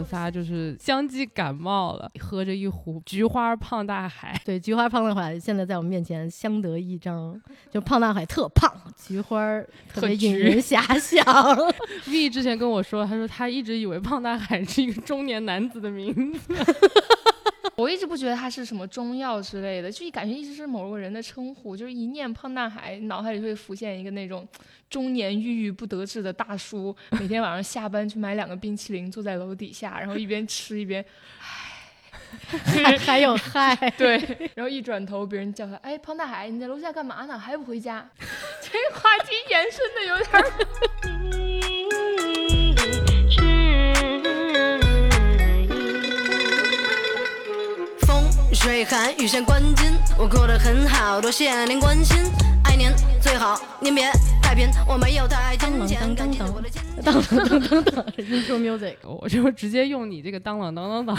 我们仨就是相继感冒了，喝着一壶菊花胖大海。对，菊花胖大海现在在我们面前相得益彰，就胖大海特胖，菊花特别引人遐想。V 之前跟我说，他说他一直以为胖大海是一个中年男子的名字。我一直不觉得它是什么中药之类的，就感觉一直是某个人的称呼，就是一念胖大海，脑海里会浮现一个那种中年郁郁不得志的大叔，每天晚上下班去买两个冰淇淋，坐在楼底下，然后一边吃一边，唉，还有嗨，对，然后一转头，别人叫他，哎，胖大海，你在楼下干嘛呢？还不回家？这个话题延伸的有点。水寒雨线关紧，我过得很好，多谢您关心。爱您最好您别太贫，我没有太金钱。当当当当当当当，intro music，我就直接用你这个当啷当当当。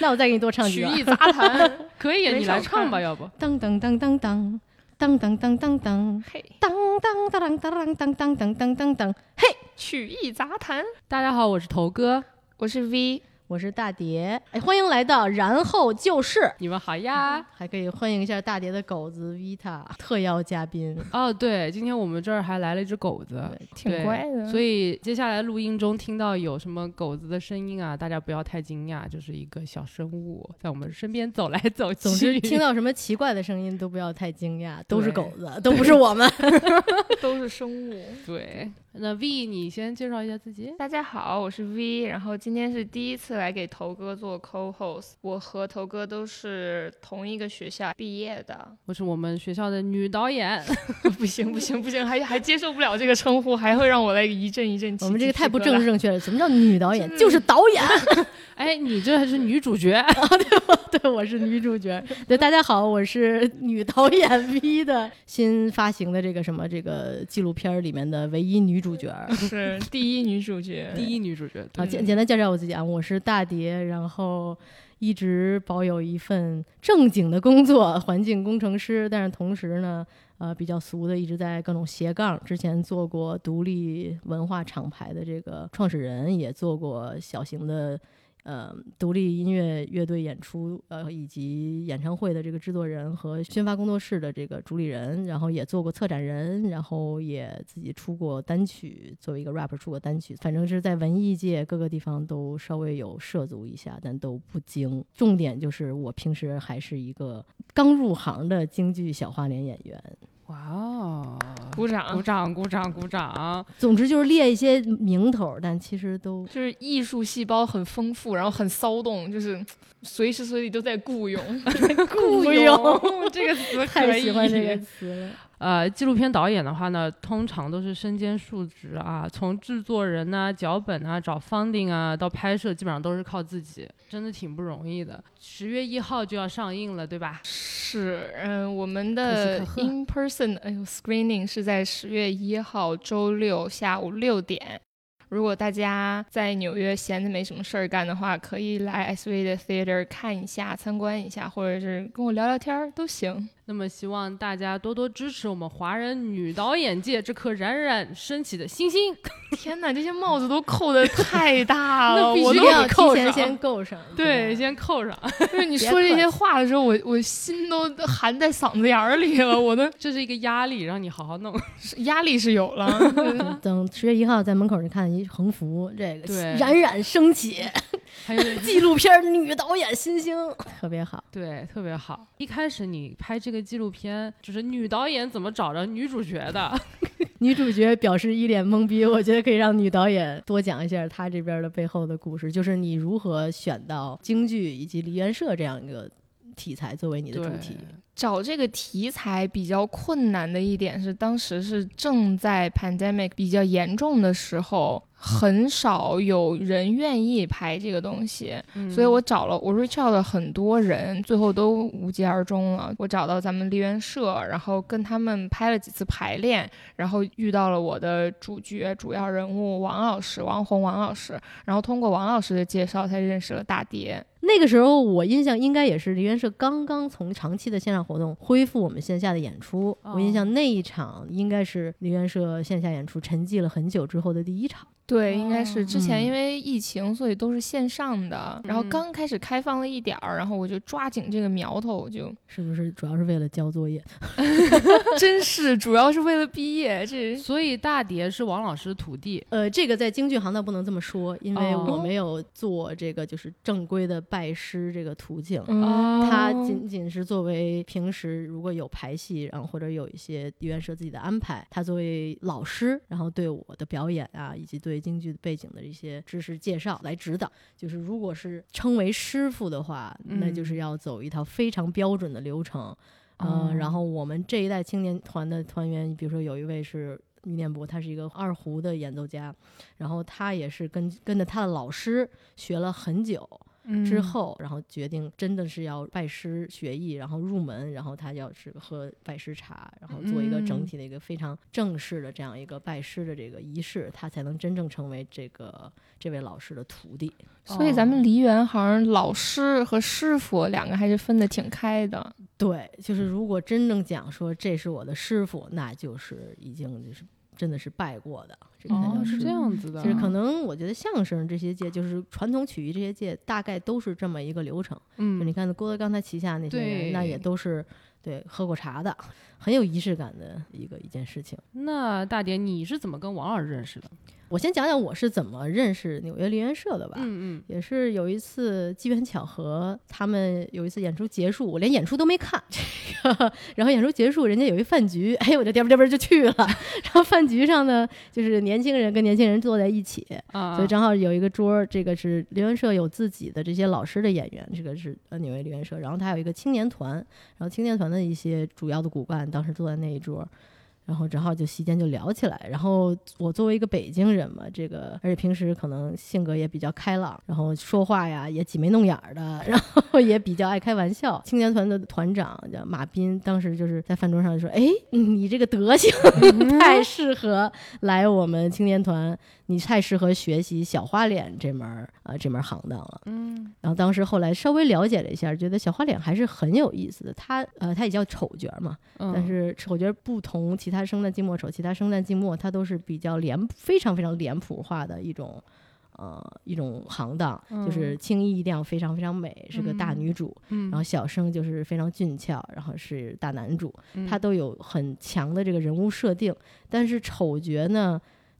那我再给你多唱几句曲艺杂谈，可以，你来唱吧，要不？当当当当当当当当当当，嘿，当当当当当当当当当当当，嘿，曲艺杂谈。大家好，我是头哥，我是 V。我是大蝶，哎，欢迎来到然后就是你们好呀，还可以欢迎一下大蝶的狗子 Vita 特邀嘉宾哦。对，今天我们这儿还来了一只狗子，挺乖的。所以接下来录音中听到有什么狗子的声音啊，大家不要太惊讶，就是一个小生物在我们身边走来走去。总之，听到什么奇怪的声音都不要太惊讶，都是狗子，都不是我们 都是生物。对。那 V，你先介绍一下自己。大家好，我是 V，然后今天是第一次来给头哥做 co-host。我和头哥都是同一个学校毕业的，我是我们学校的女导演。不行不行不行，还还接受不了这个称呼，还会让我来一阵一阵。我们这个太不政治正确了。什么叫女导演？就是导演。哎，你这还是女主角？对，对，我是女主角。对，大家好，我是女导演 V 的新发行的这个什么这个纪录片里面的唯一女主角，是 第一女主角，第一女主角。啊，简简单介绍我自己啊，我是大蝶，然后一直保有一份正经的工作，环境工程师，但是同时呢，呃，比较俗的，一直在各种斜杠。之前做过独立文化厂牌的这个创始人，也做过小型的。呃，独立音乐乐队演出，呃，以及演唱会的这个制作人和宣发工作室的这个主理人，然后也做过策展人，然后也自己出过单曲，作为一个 rap 出过单曲，反正是在文艺界各个地方都稍微有涉足一下，但都不精。重点就是我平时还是一个刚入行的京剧小花脸演员。哇哦！鼓掌，鼓掌，鼓掌，鼓掌！总之就是列一些名头，但其实都就是艺术细胞很丰富，然后很骚动，就是随时随地都在雇佣。雇佣这个词太喜欢这个词了。呃，纪录片导演的话呢，通常都是身兼数职啊，从制作人呐、脚本啊、找 funding 啊，到拍摄，基本上都是靠自己，真的挺不容易的。十月一号就要上映了，对吧？是，嗯，我们的 in person 哎呦 screening 是在十月一号周六下午六点。如果大家在纽约闲着没什么事儿干的话，可以来 SV 的 theater 看一下、参观一下，或者是跟我聊聊天儿都行。那么希望大家多多支持我们华人女导演界这颗冉冉升起的星星。天哪，这些帽子都扣的太大了，我都要提前先扣上。对，先扣上。就是你说这些话的时候，我我心都含在嗓子眼儿里了，我都这是一个压力，让你好好弄。压力是有了。等十月一号在门口，你看一横幅，这个对冉冉升起，还有纪录片女导演新星，特别好。对，特别好。一开始你拍这个。纪录片就是女导演怎么找着女主角的？女主角表示一脸懵逼。我觉得可以让女导演多讲一下她这边的背后的故事，就是你如何选到京剧以及梨园社这样一个题材作为你的主题。找这个题材比较困难的一点是，当时是正在 pandemic 比较严重的时候。很少有人愿意拍这个东西，所以我找了我 reach out 了很多人，最后都无疾而终了。我找到咱们梨园社，然后跟他们拍了几次排练，然后遇到了我的主角主要人物王老师王红王老师，然后通过王老师的介绍才认识了大蝶。那个时候我印象应该也是梨园社刚刚从长期的线上活动恢复我们线下的演出，我印象那一场应该是梨园社线下演出沉寂了很久之后的第一场。对，应该是之前嗯因为疫情，所以都是线上的，然后嗯刚开始开放了一点儿，然后我就抓紧这个苗头，我就是不是主要是为了交作业？真是主要是为了毕业，这所以大碟是王老师的徒弟。呃，这个在京剧行当不能这么说，因为哦我没有做这个就是正规的拜师这个途径。嗯它仅仅是作为平时如果有排戏，然后或者有一些梨园社自己的安排，他作为老师，然后对我的表演啊，以及对京剧背景的一些知识介绍来指导。就是如果是称为师傅的话，那就是嗯要走一套非常标准的流程。哦嗯，然后我们这一代青年团的团员，比如说有一位是于念博，他是一个二胡的演奏家，然后他也是跟跟着他的老师学了很久。之嗯后，然后决定真的是要拜师学艺，然后入门，然后他要是喝拜师茶，然后做一个整嗯体的一个非常正式的这样一个拜师的这个仪式，他才能真正成为这个这位老师的徒弟。所以咱们梨园好像老师和师傅两个还是分得挺开的。对，就是如果真正讲说这是我的师傅，那就是已经就是真的是拜过的，这个才叫哦，是。这样子的。就是可能我觉得相声这些界，就是传统曲艺这些界，大概都是这么一个流程。就你嗯，看郭德纲他旗下那些人，那也都是对喝过茶的，很有仪式感的一个一件事情。那大蝶你是怎么跟王老师认识的？我先讲讲我是怎么认识纽约梨园社的吧。嗯嗯也是有一次机缘巧合，他们有一次演出结束，我连演出都没看，这个，然后演出结束，人家有一饭局，哎，我就颠吧颠吧就去了。然后饭局上呢，就是年轻人跟年轻人坐在一起，嗯啊，所以正好有一个桌儿，这个是梨园社有自己的这些老师的演员，这个是呃纽约梨园社，然后他有一个青年团，然后青年团的一些主要的骨干当时坐在那一桌。然后正好就席间就聊起来，然后我作为一个北京人嘛，这个而且平时可能性格也比较开朗，然后说话呀也挤眉弄眼儿的，然后也比较爱开玩笑。青年团的团长叫马斌，当时就是在饭桌上就说：“哎，你这个德行太适合来我们青年团，你太适合学习小花脸这门儿啊、这门行当了。”嗯然后当时后来稍微了解了一下，觉得小花脸还是很有意思的。它呃，它也叫丑角儿嘛，嗯，但是丑角不同其他生旦净末丑，其他生旦净末它都是比较脸非常非常脸谱化的一种。呃，一种行当就是嗯青衣一定要非常非常美，是个大嗯女主，嗯，然后小生就是非常俊俏，然后是大男主，他嗯都有很强的这个人物设定。但是丑角呢，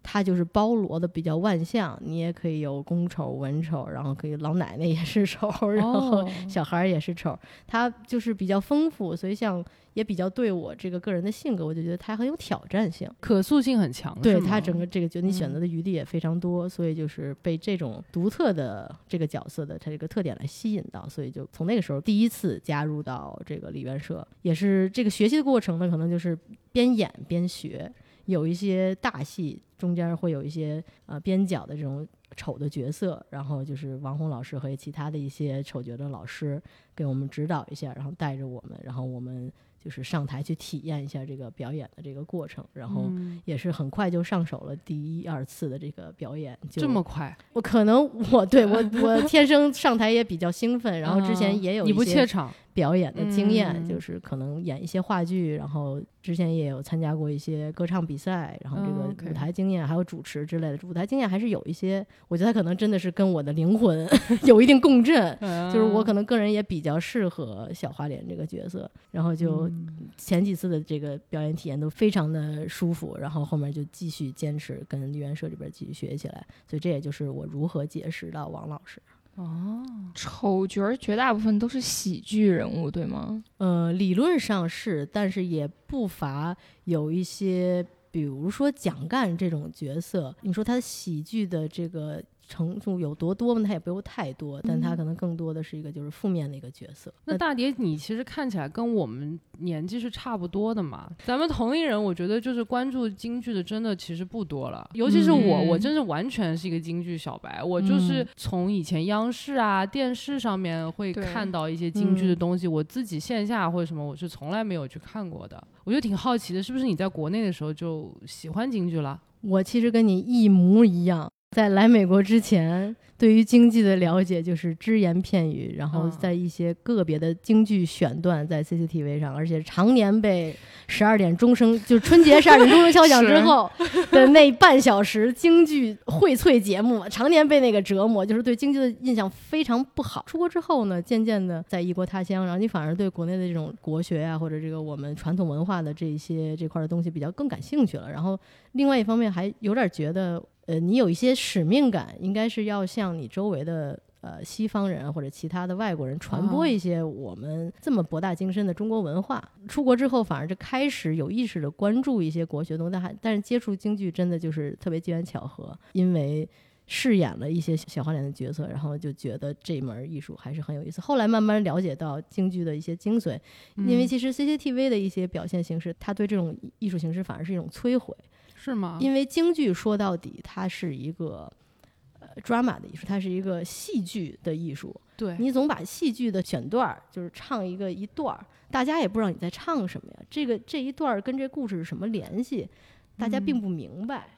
他就是包罗的比较万象，你也可以有公丑、文丑，然后可以老奶奶也是丑，然后哦小孩儿也是丑，它就是比较丰富，所以像也比较对我这个个人的性格，我就觉得它很有挑战性。可塑性很强，对它整个这个就，你选嗯。择的余地也非常多，所以就是被这种独特的这个角色的它这个特点来吸引到，所以就从那个时候第一次加入到这个梨园社，也是这个学习的过程呢，可能就是边演边学，有一些大戏中间会有一些呃边角的这种丑的角色，然后就是王红老师和其他的一些丑角的老师给我们指导一下，然后带着我们，然后我们就是上台去体验一下这个表演的这个过程，然后嗯也是很快就上手了第一二次的这个表演，就这么快，我可能我对我我天生上台也比较兴奋，然后之前嗯 你不也有一些怯场，表演的经验，嗯。就是可能演一些话剧，然后之前也有参加过一些歌唱比赛，然后这嗯个舞台经验还有主持之类的，舞台经验还是有一些，我觉得他可能真的是跟我的灵魂 有一定共振。就是我可能能个人也比较适合小花脸这个角色，然后就嗯。前几次的这个表演体验都非常的舒服，然后后面就继续坚持跟梨园社里边继续学起来，所以这也就是我如何结识到王老师。哦，丑角儿绝大部分都是喜剧人物，对吗？呃，理论上是，但是也不乏有一些，比如说蒋干这种角色，你说他喜剧的这个程度有多多吗？他也不用太多，但他嗯可能更多的是一个就是负面的一个角色。那大蝶，你其实看起来跟我们年纪是差不多的嘛。咱们同龄人，我觉得就是关注京剧的，真的其实不多了。尤其是我，嗯我真是完全是一个京剧小白。我就是嗯从以前央视啊、电视上面会看到一些京剧的嗯东西，我自己线下或者什么，我是从来没有去看过的。我就挺好奇的，是不是你在国内的时候就喜欢京剧了？我其实跟你一模一样，在来美国之前，对于经济的了解就是只言片语，然后嗯在一些个别的京剧选段在 CCTV 上，而且常年被十二点钟声，就是春节十二点钟声敲响之 后的那半小时京剧荟萃节目，常年被那个折磨，就是对京剧的印象非常不好。出国之后呢，渐渐的在异国他乡，然后你反而对国内的这种国学啊，或者这个我们传统文化的这一些这块的东西比较更感兴趣了。然后另外一方面还有点觉得，呃，你有一些使命感，应该是要向你周围的。呃，西方人或者其他的外国人传播啊一些我们这么博大精深的中国文化。出国之后，反而就开始有意识的关注一些国学东西，但还但是接触京剧真的就是特别机缘巧合，因为饰演了一些小花脸的角色，然后就觉得这门艺术还是很有意思。后来慢慢了解到京剧的一些精髓，因为嗯其实 CCTV 的一些表现形式，它对这种艺术形式反而是一种摧毁。是吗？因为京剧说到底，它是一个呃 drama 的艺术，它是一个戏剧的艺术。对，你总把戏剧的选段儿，就是唱一个一段儿，大家也不知道你在唱什么呀。这个这一段儿跟这故事是什么联系，大家并不明白。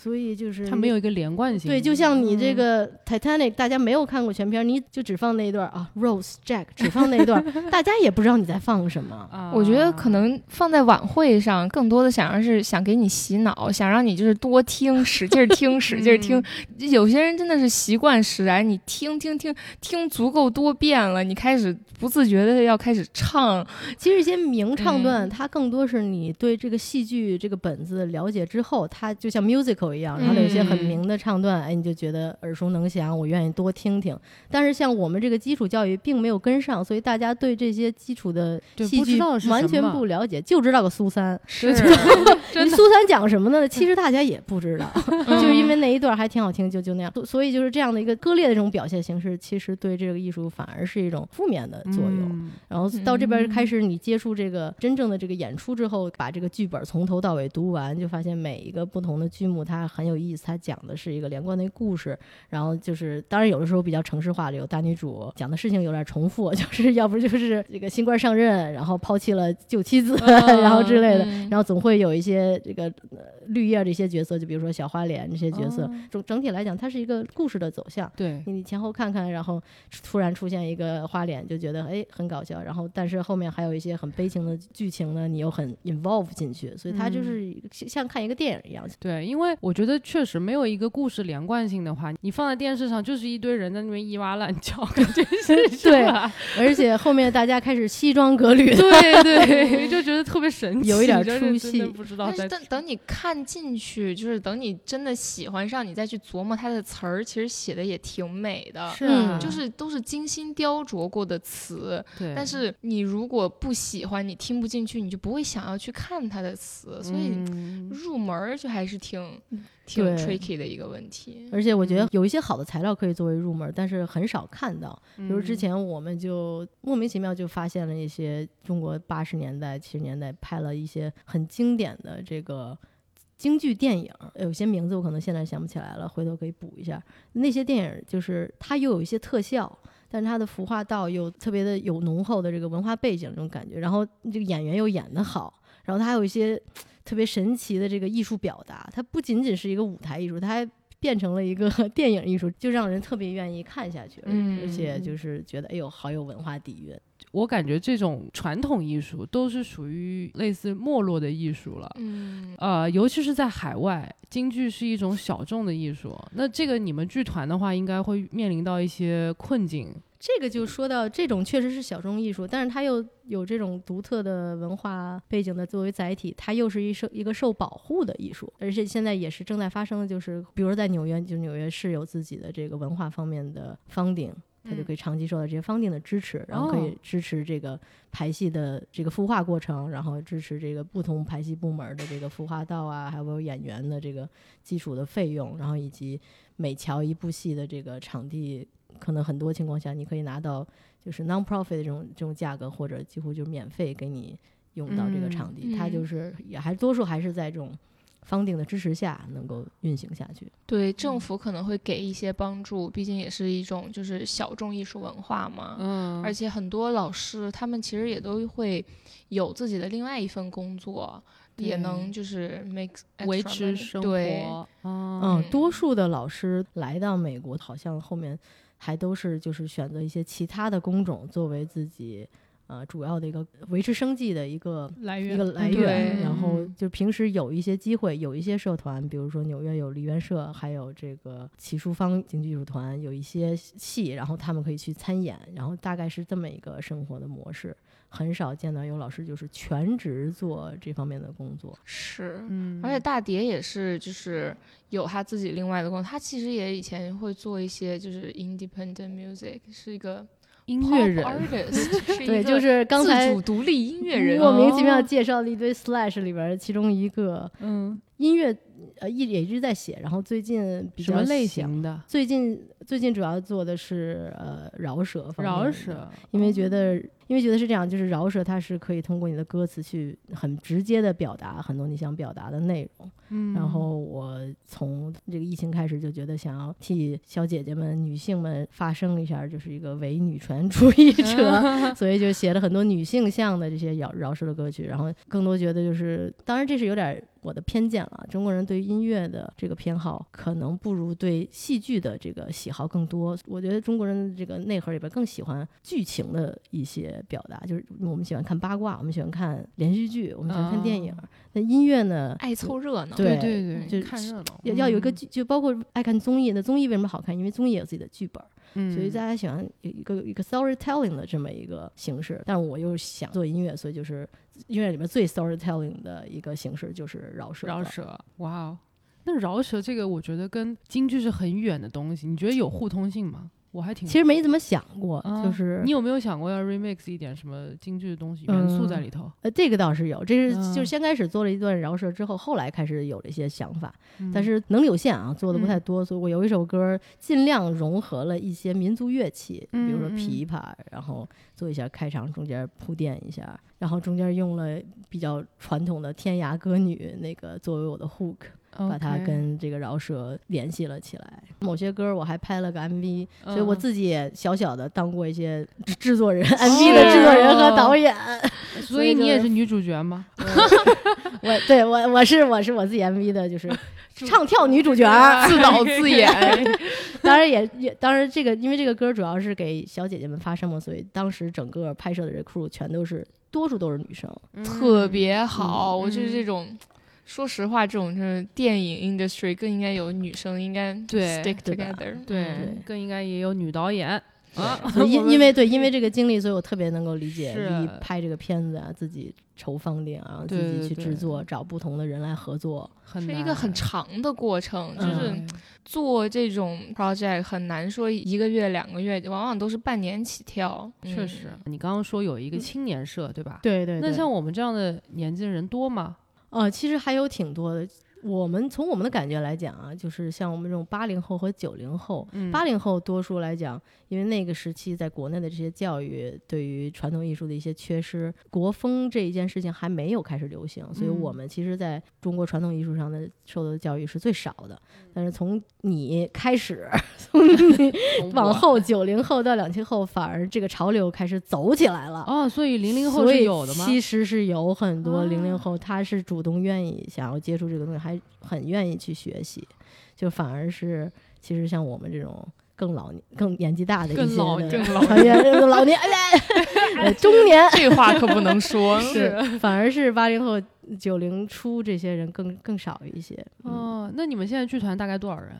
所以就是它没有一个连贯性。对，就像你这嗯个 Titanic，大家没有看过全片，你就只放那一段啊，Rose Jack 只放那一段，大家也不知道你在放什么。啊，我觉得可能放在晚会上，更多的想让是想给你洗脑，想让你就是多听，使劲儿听，使劲儿 听。有些人真的是习惯使然，你听听听听足够多遍了，你开始不自觉的要开始唱。其实一些名唱段，嗯它更多是你对这个戏剧这个本子了解之后，它就像 musical 一样，然后有一些很嗯名的唱段，哎，你就觉得耳熟能详，我愿意多听听。但是像我们这个基础教育并没有跟上，所以大家对这些基础的戏剧完全不了解，就知道个苏三。是，你苏三讲什么呢？其实大家也不知道，就是因为那一段还挺好听，就就那样。所所以就是这样的一个割裂的这种表现形式，其实对这个艺术反而是一种负面的作用。嗯然后到这边嗯开始，你接触这个真正的这个演出之后，把这个剧本从头到尾读完，就发现每一个不同的剧目它很有意思，它讲的是一个连贯的故事。然后就是，当然有的时候比较城市化的，有大女主讲的事情有点重复，就是要不就是这个新官上任，然后抛弃了旧妻子，然后之类的。嗯然后总会有一些这个、呃、绿叶这些角色，就比如说小花脸这些角色，哦整整体来讲，它是一个故事的走向。对，你前后看看，然后突然出现一个花脸，就觉得哎很搞笑，然后但是后面还有一些很悲情的剧情呢，你又很 involve 进去，所以它就是像看一个电影一样。对，因为我觉得确实没有一个故事连贯性的话，你放在电视上就是一堆人在那边叽哇乱叫，感觉 是对吧而且后面大家开始西装革履的，对对，就觉得特别神奇，有一点出戏不知道但是等等你看进去，就是等你真的喜欢上，你再去琢磨它的词儿，其实写的也挺美的。是啊，就是都是精心雕琢过的词，对，但是你如果不喜欢，你听不进去，你就不会想要去看它的词，所以嗯入门儿就还是挺挺 tricky 的一个问题。而且我觉得有一些好的材料可以作为入门，但是很少看到。比如之嗯前我们就莫名其妙就发现了一些中国八十年代、七十年代拍了一些很经典的这个京剧电影，有些名字我可能现在想不起来了，回头可以补一下。那些电影就是它又有一些特效。但是它的服化道又特别的有浓厚的这个文化背景这种感觉，然后这个演员又演得好，然后它还有一些特别神奇的这个艺术表达，它不仅仅是一个舞台艺术，它还变成了一个 电影艺术，就让人特别愿意看下去，嗯而且就是觉得哎呦好有文化底蕴。我感觉这种传统艺术都是属于类似没落的艺术了。嗯，呃，尤其是在海外，京剧是一种小众的艺术。那这个你们剧团的话，应该会面临到一些困境。这个就说到这种确实是小众艺术，但是它又有这种独特的文化背景的作为载体，它又是一受一个受保护的艺术，而且现在也是正在发生的，就是比如说在纽约，就纽约市有自己的这个文化方面的 funding。它就可以长期受到这些 funding 的支持，然后可哦。以支持这个排戏的这个孵化过程，然后支持这个不同排戏部门的这个孵化道啊，还有演员的这个基础的费用，然后以及每瞧一部戏的这个场地，可能很多情况下你可以拿到就是 non-profit 的这种这种价格，或者几乎就是免费给你用到这个场地。它嗯。就是也还多数还是在这种 funding 的支持下能够运行下去。对，政府可能会给一些帮助，毕竟也是一种就是小众艺术文化嘛。嗯而且很多老师他们其实也都会有自己的另外一份工作，也能就是 make 维持生，活。嗯嗯，多数的老师来到美国，好像后面还都是就是选择一些其他的工种作为自己呃主要的一个维持生计的一个来源一个来源。然后嗯就平时有一些机会，有一些社团，比如说纽约有梨园社，还有这个齐淑芳京剧艺术团，有一些戏，然后他们可以去参演，然后大概是这么一个生活的模式。很少见到有老师就是全职做这方面的工作。是。嗯，而且大蝶也是，就是有他自己另外的工作。他其实也以前会做一些就是 independent music，是一个音乐人。artist，对，就是刚才自主独立音乐人。莫名其妙哦。介绍了一堆 Slash 里边儿其中一个。嗯，音乐，呃，一也一直在写，然后最近比较类？型的？最近最近主要做的是呃饶舌方面饶舌，因为觉得，因为觉得是这样，就是饶舌它是可以通过你的歌词去很直接的表达很多你想表达的内容。嗯，然后我从这个疫情开始就觉得想要替小姐姐们、女性们发声一下，就是一个伪女权主义者，所以就写了很多女性向的这些饶饶舌的歌曲。然后更多觉得就是，当然这是有点我的偏见了，中国人对于音乐的这个偏好可能不如对戏剧的这个喜好更多。我觉得中国人的这个内核里边更喜欢剧情的一些表达，就是我们喜欢看八卦，我们喜欢看连续剧，我们喜欢看电影。那音乐呢？爱凑热闹。对对对就看热闹，要要有一个嗯剧，就包括爱看综艺。那综艺为什么好看？因为综艺也有自己的剧本，嗯，所以大家喜欢一个一个 storytelling 的这么一个形式。但我又想做音乐，所以就是音乐里面最 storytelling 的一个形式就是饶舌。饶，舌，哇哦，那饶舌这个我觉得跟京剧是很远的东西，你觉得有互通性吗？我还挺其实没怎么想过，啊就是你有没有想过要 remix 一点什么京剧的东西元素在里头？呃，这个倒是有，这是嗯就是先开始做了一段饶舌之后，后来开始有了一些想法，嗯但是能力有限啊，做的不太多，所以我有一首歌尽量融合了一些民族乐器，比如说琵琶，然后做一下开场，中间铺垫一下，然后中间用了比较传统的天涯歌女那个作为我的 hook，把它跟这个饶舌联系了起来。某些歌我还拍了个 MV，、嗯所以我自己也小小的当过一些制制作人、MV 的制作人和导演。所以你也是女主角吗？我对我我是我是我自己 MV 的，就是唱跳女主角，自导自演，当然也也当然这个因为这个歌主要是给小姐姐们发声嘛，所以当时整个拍摄的这 crew 全都是多数都是女生。特别好。我就是嗯这种，说实话，这种就是电影 industry 更应该有女生应该对 stick together。对对，更应该也有女导演啊。因因为对因为这个经历，所以我特别能够理解是一拍这个片子啊，自己筹放电啊，自己去制作，找不同的人来合作。很是一个很长的过程，就是嗯做这种 project 很难说一个月两个月，往往都是半年起跳。嗯确实，你刚刚说有一个青年社，对吧？对对那像我们这样的年纪的人多吗？呃，其实还有挺多的。我们从我们的感觉来讲啊，就是像我们这种八零后和九零后，嗯八零后多数来讲，因为那个时期在国内的这些教育对于传统艺术的一些缺失，国风这一件事情还没有开始流行，所以嗯我们其实在中国传统艺术上的受到的教育是最少的。但是从你开始，从你往后九零后到两千后，反而这个潮流开始走起来了。哦，所以零零后是有的吗？其实是有很多啊零零后，他是主动愿意想要接触这个东西，还很愿意去学习，就反而是其实像我们这种更老年、更年纪大的一些的老更老团员，老年哎呀，呃中年这话可不能说。是，反而是八零后、九零初这些人更更少一些。嗯哦，那你们现在剧团大概多少人？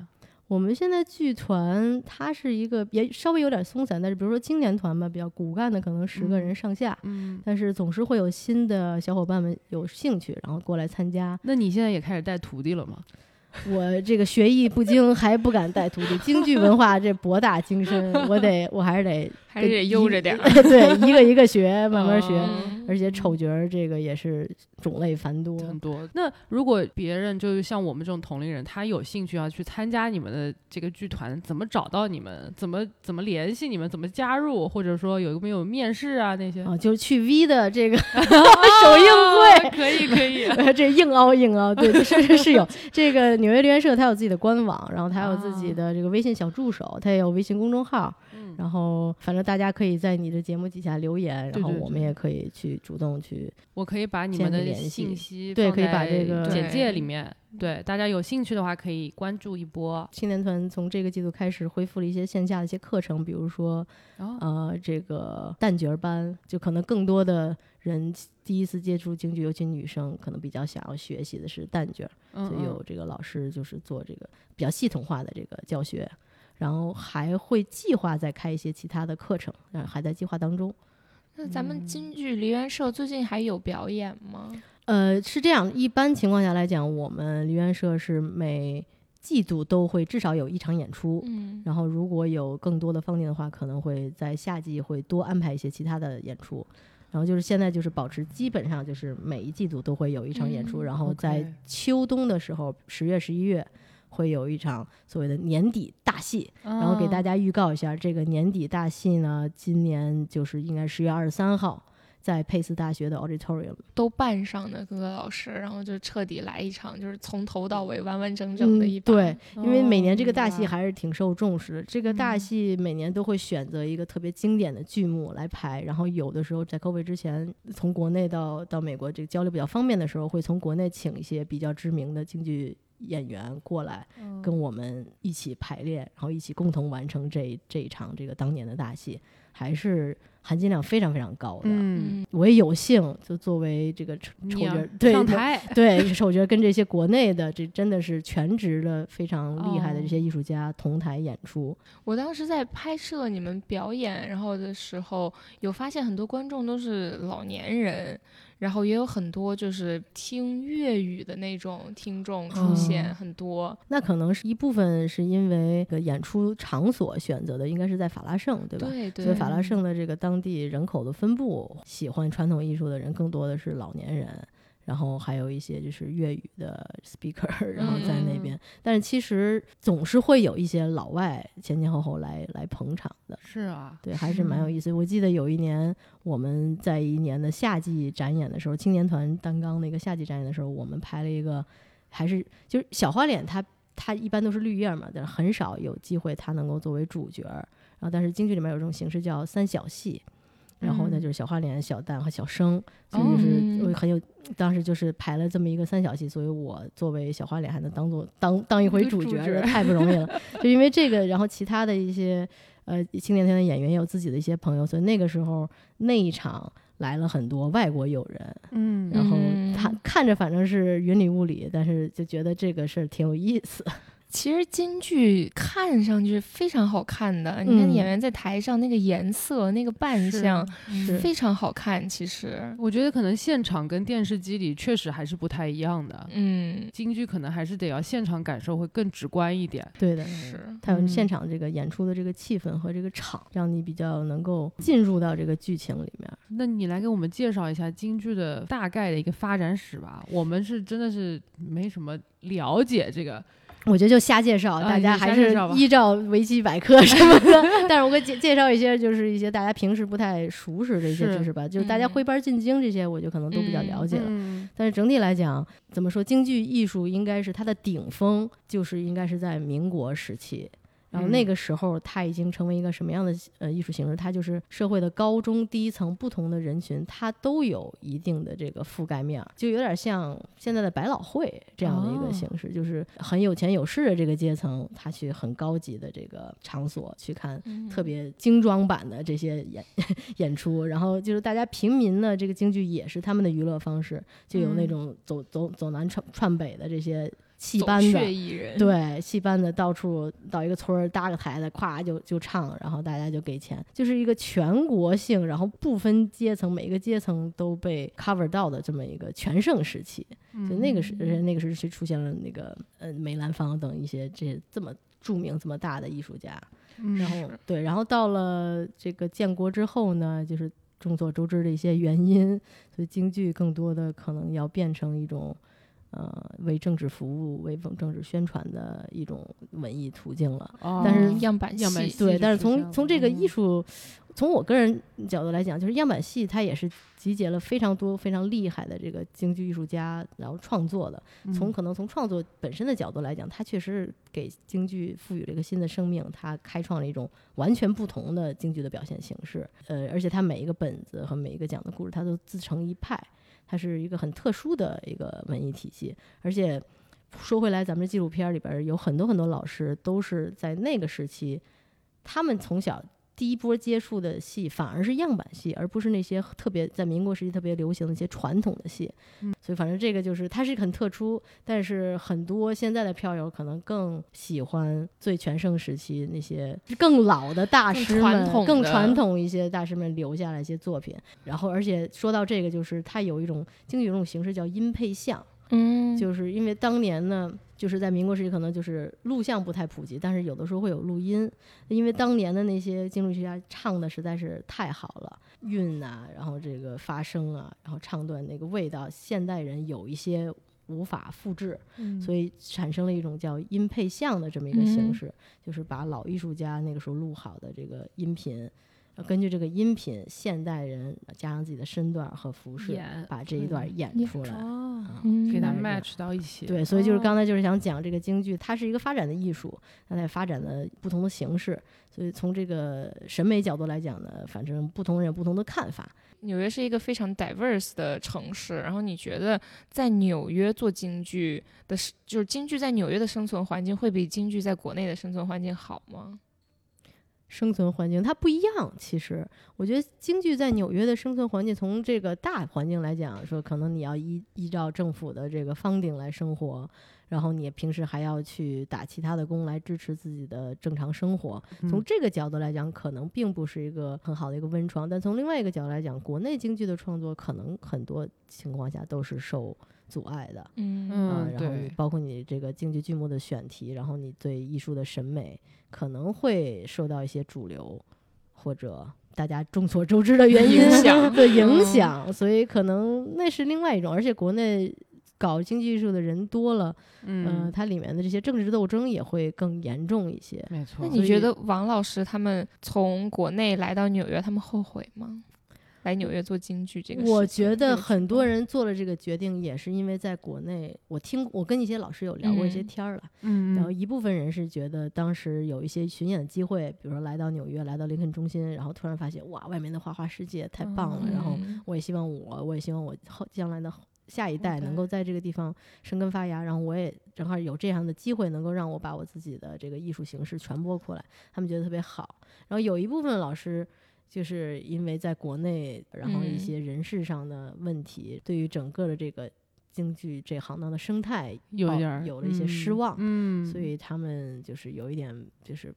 我们现在剧团它是一个也稍微有点松散，但是比如说青年团吧，比较骨干的可能十个人上下，嗯，但是总是会有新的小伙伴们有兴趣，然后过来参加。那你现在也开始带徒弟了吗？我这个学艺不精，还不敢带徒弟。京剧文化这博大精深，我得我还是得还是得悠着点儿。对，一个一个学，慢慢学。嗯而且丑角儿这个也是种类繁多。很多。那如果别人就是像我们这种同龄人，他有兴趣要去参加你们的这个剧团，怎么找到你们？怎么怎么联系你们？怎么加入？或者说有没有面试啊那些？啊，就是去 V 的这个 首映会，可以可以。这硬凹硬凹，对，是是是有这个纽约留言社，它有自己的官网，然后它有自己的这个微信小助手，它也有微信公众号，嗯然后反正大家可以在你的节目底下留言，然后我们也可以去主动去。我可以把你们的联系。信息对可以把这个简介里面，对大家有兴趣的话可以关注一波。青年团从这个季度开始恢复了一些线下的一些课程，比如说哦，呃这个旦角儿班，就可能更多的人第一次接触京剧，尤其女生可能比较想要学习的是旦角儿，嗯。所以有这个老师就是做这个比较系统化的这个教学，然后还会计划再开一些其他的课程，然后还在计划当中。那咱们京剧梨园社最近还有表演吗？呃，是这样，一般情况下来讲，我们梨园社是每季度都会至少有一场演出。嗯，然后，如果有更多的放映的话，可能会在夏季会多安排一些其他的演出。然后就是现在就是保持基本上就是每一季度都会有一场演出，嗯然后在秋冬的时候，十月、十一月会有一场所谓的年底大戏，然后给大家家预告一下，这个年底大戏呢，今年就是应该十月二十三号在佩斯大学的 auditorium。都办上的各个老师，然后就彻底来一场，就是从头到尾完完整整的一嗯、对，因为每年这个哦大戏还是挺受重视的。这个大嗯戏每年都会选择一个特别经典的剧目来排，然后有的时候在 COVID 之前，从国内到到美国这个交流比较方便的时候，会从国内请一些比较知名的京剧演员过来，嗯跟我们一起排练，然后一起共同完成这一这一场这个当年的大戏，还是含金量非常非常高的。嗯，嗯，我也有幸就作为这个丑角儿，对能上台，对，手觉跟这些国内的这真的是全职的非常厉害的哦这些艺术家同台演出。我当时在拍摄你们表演，然后的时候有发现很多观众都是老年人，然后也有很多就是听粤语的那种听众出现哦很多。那可能是一部分是因为这个演出场所选择的应该是在法拉盛，对吧？对对，所以法拉盛的这个当地人口的分布，喜欢传统艺术的人更多的是老年人，然后还有一些就是粤语的 speaker，然后在那边。但是其实总是会有一些老外前前后后来来捧场的。是啊，对，还是蛮有意思。我记得有一年我们在一年的夏季展演的时候，青年团担纲那个夏季展演的时候，我们拍了一个，还是就是小花脸它，它一般都是绿叶嘛，但是很少有机会它能够作为主角儿。然后，但是京剧里面有一种形式叫三小戏，然后呢嗯就是小花脸、小旦和小生，所以就是很有，当时就是排了这么一个三小戏，所以我作为小花脸还能当做当当一回主角儿，主角太不容易了。就因为这个，然后其他的一些呃青年团的演员也有自己的一些朋友，所以那个时候那一场来了很多外国友人，嗯然后嗯他看着反正是云里雾里，但是就觉得这个事儿挺有意思。其实京剧看上去非常好看的，你看嗯演员在台上那个颜色、那个扮相，非常好看。其实，我觉得可能现场跟电视机里确实还是不太一样的。嗯，京剧可能还是得要现场感受会更直观一点。对的，是。它有嗯现场这个演出的这个气氛和这个场，让你比较能够进入到这个剧情里面。那你来给我们介绍一下京剧的大概的一个发展史吧。我们是真的是没什么了解这个。我觉得就瞎介绍，啊大家还是依照维基百科什么的。但是我给介介绍一些，就是一些大家平时不太熟识的一些知识吧。就是大家嗯徽班进京这些，我就可能都比较了解了。嗯但是整体来讲，怎么说，京剧艺术应该是它的顶峰，就是应该是在民国时期。然后那嗯。个时候，它已经成为一个什么样的呃艺术形式？它就是社会的高中低层不同的人群，它都有一定的这个覆盖面儿，就有点像现在的百老汇这样的一哦。个形式，就是很有钱有势的这个阶层，他去很高级的这个场所去看嗯。特别精装版的这些演 演出，然后就是大家平民的，这个京剧也是他们的娱乐方式，就有那嗯。种走走走南串串北的这些戏班子，对，戏班子到处到一个村儿搭个台子，咵就就唱，然后大家就给钱，就是一个全国性，然后不分阶层，每个阶层都被 cover 到的这么一个全盛时期。就那个时那个时期出现了那个呃梅兰芳等一些这这么著名这么大的艺术家，嗯然后对，然后到了这个建国之后呢，就是众所周知的一些原因，所以京剧更多的可能要变成一种。呃，为政治服务、为政治宣传的一种文艺途径了。哦但是样板对，样板戏对但是从从这个艺嗯术，从我个人角度来讲，就是样板戏它也是集结了非常多非常厉害的这个京剧艺术家，然后创作的。从可能从创作本身的角度来讲，它确实是给京剧赋予了一个新的生命，它开创了一种完全不同的京剧的表现形式。呃，而且它每一个本子和每一个讲的故事，它都自成一派，它是一个很特殊的一个文艺体系。而且说回来，咱们纪录片里边有很多很多老师都是在那个时期，他们从小。第一波接触的戏反而是样板戏，而不是那些特别在民国时期特别流行的一些传统的戏。嗯，所以反正这个就是它是很特殊，但是很多现在的票友可能更喜欢最全盛时期那些更老的大师们、更传统一些大师们留下来一些作品。然后，而且说到这个，就是它有一种京剧有一种形式叫音配像。嗯，就是因为当年呢，就是在民国时期，可能就是录像不太普及，但是有的时候会有录音。因为当年的那些京剧学家唱的实在是太好了，韵啊，然后这个发声啊，然后唱段那个味道，现代人有一些无法复制，所以产生了一种叫音配像的这么一个形式，就是把老艺术家那个时候录好的这个音频。根据这个音频，现代人加上自己的身段和服饰，把这一段演出来，给它 match 到一起。对，所以就是刚才就是想讲这个京剧，它是一个发展的艺术，它在发展的不同的形式。所以从这个审美角度来讲呢，反正不同人有不同的看法。纽约是一个非常 diverse 的城市，然后你觉得在纽约做京剧的，就是京剧在纽约的生存环境会比京剧在国内的生存环境好吗？生存环境它不一样，其实。我觉得京剧在纽约的生存环境，从这个大环境来讲，说可能你要依依照政府的这个方顶来生活，然后你平时还要去打其他的工来支持自己的正常生活。从这个角度来讲，可能并不是一个很好的一个温床。但从另外一个角度来讲，国内京剧的创作可能很多情况下都是受。阻碍的，嗯，然后包括你这个京剧剧目的选题，然后你对艺术的审美可能会受到一些主流或者大家众所周知的原因的影响，所以可能那是另外一种。而且国内搞经济艺术的人多了，嗯，它里面的这些政治斗争也会更严重一些。没错。那你觉得王老师他们从国内来到纽约，他们后悔吗？来纽约做京剧这个，我觉得很多人做了这个决定，也是因为在国内，我听我跟一些老师有聊过一些天儿了，嗯，然后一部分人是觉得当时有一些巡演的机会，比如说来到纽约，来到林肯中心，然后突然发现哇，外面的花花世界太棒了，然后我也希望我，我也希望我后将来的下一代能够在这个地方生根发芽，然后我也正好有这样的机会，能够让我把我自己的这个艺术形式传播过来，他们觉得特别好。然后有一部分老师。就是因为在国内，然后一些人事上的问题，对于整个的这个京剧这行当的生态有点有了一些失望，嗯，所以他们就是有一点就是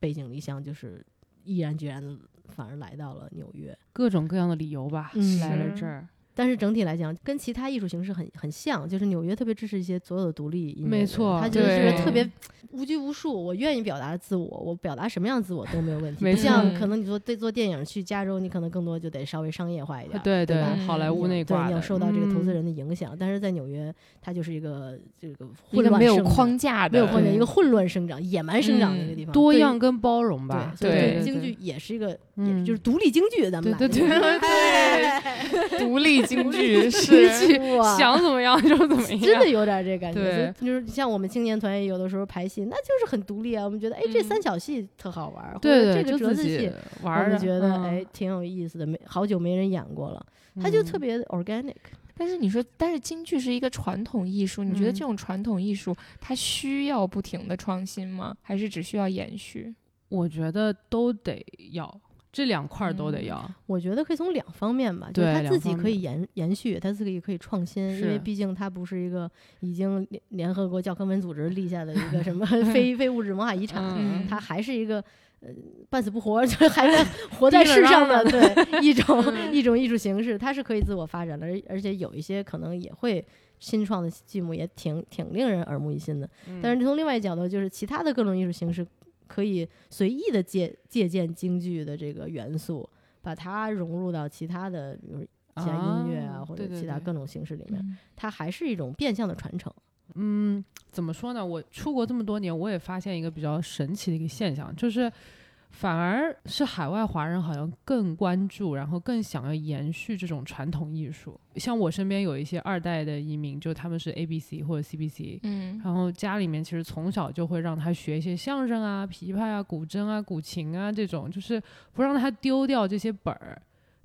背井离乡，就是毅然决然的反而来到了纽约，各种各样的理由吧，来了这儿。但是整体来讲，跟其他艺术形式很很像，就是纽约特别支持一些所有的独立音乐，没错，他就是特别无拘无束。我愿意表达自我，我表达什么样自我都没有问题。不像可能你做对做电影去加州，你可能更多就得稍微商业化一点，对对，好莱坞那块，你要受到这个投资人的影响。但是在纽约，它就是一个这个一个没有框架的，没有框架，一个混乱生长、野蛮生长的一个地方，多样跟包容吧。对，京剧也是一个，也就是独立京剧，咱们对对对，独立京剧。是想怎么样就怎么样，真的有点这感觉。就是像我们青年团有的时候排戏，那就是很独立啊。我们觉得，哎，这三角戏特好玩，或者这个折子戏，我们觉得哎挺有意思的。没好久没人演过了，它就特别 organic。但是你说，但是京剧是一个传统艺术，你觉得这种传统艺术它需要不停的创新吗？还是只需要延续？我觉得都得要。这两块都得要，我觉得可以从两方面吧，就是他自己可以延延续，他自己可以创新，因为毕竟他不是一个已经联联合国教科文组织立下的一个什么 非非物质文化遗产，他还是一个呃半死不活，就还在 活在世上的对一种一种艺术形式，它是可以自我发展的，而而且有一些可能也会新创的剧目也挺挺令人耳目一新的，但是从另外一角度，就是其他的各种艺术形式。可以随意的借借鉴京剧的这个元素，把它融入到其他的，比如其他音乐啊，或者其他各种形式里面，它还是一种变相的传承。嗯，怎么说呢？我出国这么多年，我也发现一个比较神奇的一个现象，就是，反而是海外华人好像更关注，然后更想要延续这种传统艺术。像我身边有一些二代的移民，就他们是 A B C 或者 C B C，嗯然后家里面其实从小就会让他学一些相声啊、琵琶啊、古筝啊、古琴啊这种，就是不让他丢掉这些本儿。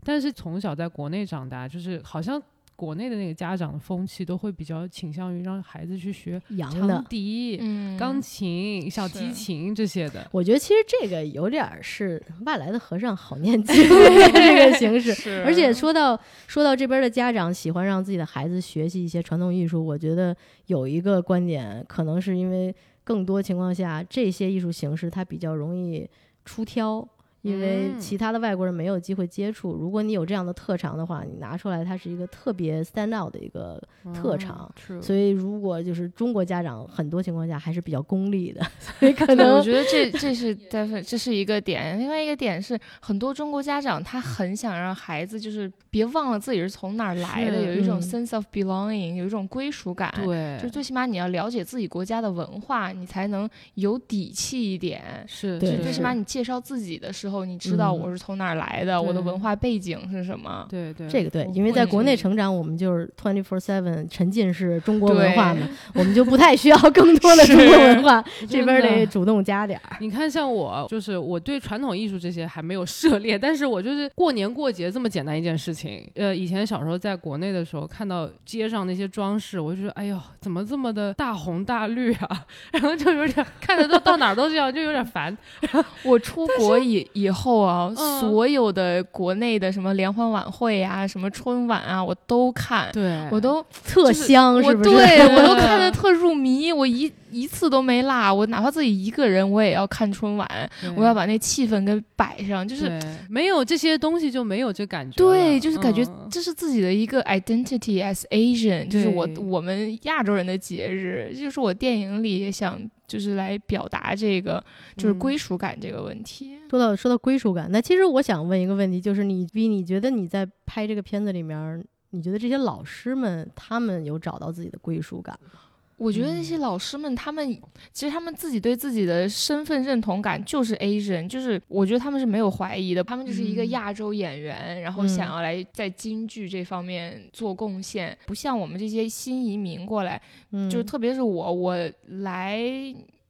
但是从小在国内长大，就是好像国内的那个家长的风气都会比较倾向于让孩子去学长洋。笛、嗯钢琴、小提琴这些的。我觉得其实这个有点儿是外来的和尚好念经 这个形式，而且说到说到这边的家长喜欢让自己的孩子学习一些传统艺术，我觉得有一个观点，可能是因为更多情况下这些艺术形式它比较容易出挑。因为嗯其他的外国人没有机会接触，如果你有这样的特长的话，你拿出来，它是一个特别 stand out 的一个特长。嗯，所以，如果就是中国家长，很多情况下还是比较功利的，所以可，能我觉得这这是 definitely 这是一个点。另外一个点是，很多中国家长他很想让孩子就是别忘了自己是从哪儿来的，有一种嗯 sense of belonging，有一种归属感。对，就最起码你要了解自己国家的文化，你才能有底气一点。是，对最起码你介绍自己的时候，你知道嗯我是从哪儿来的，我的文化背景是什么。对对这个对，因为在国内成长，我们就是 twenty four seven 沉浸式中国文化嘛，我们就不太需要更多的 中国文化，这边得主动加点儿。你看，像我，就是我对传统艺术这些还没有涉猎，但是我就是过年过节这么简单一件事情。呃，以前小时候在国内的时候，看到街上那些装饰，我就觉得，哎呦，怎么这么的大红大绿啊？然后就有点看着都到哪儿都这样，就有点烦。我出国以以后啊，嗯所有的国内的什么联欢晚会啊，什么春晚啊，我都看，对我都特就是香，我是不是？对我都看的 特入迷，我一一次都没落。我哪怕自己一个人，我也要看春晚，我要把那气氛给摆上，就是没有这些东西就没有这感觉。对，就是感觉嗯这是自己的一个 identity as Asian，就是我我们亚洲人的节日，就是我电影里也想就是来表达这个就是嗯归属感这个问题。说到说到归属感，那其实我想问一个问题，就是你 V，你觉得你在拍这个片子里面儿，你觉得这些老师们他们有找到自己的归属感吗？我觉得那些老师们，他们其实他们自己对自己的身份认同感就是 Asian，就是我觉得他们是没有怀疑的，他们就是一个嗯。亚洲演员，然后嗯。想要来在京剧这方面做贡献，不像我们这些新移民过来，嗯，就是特别是我，我来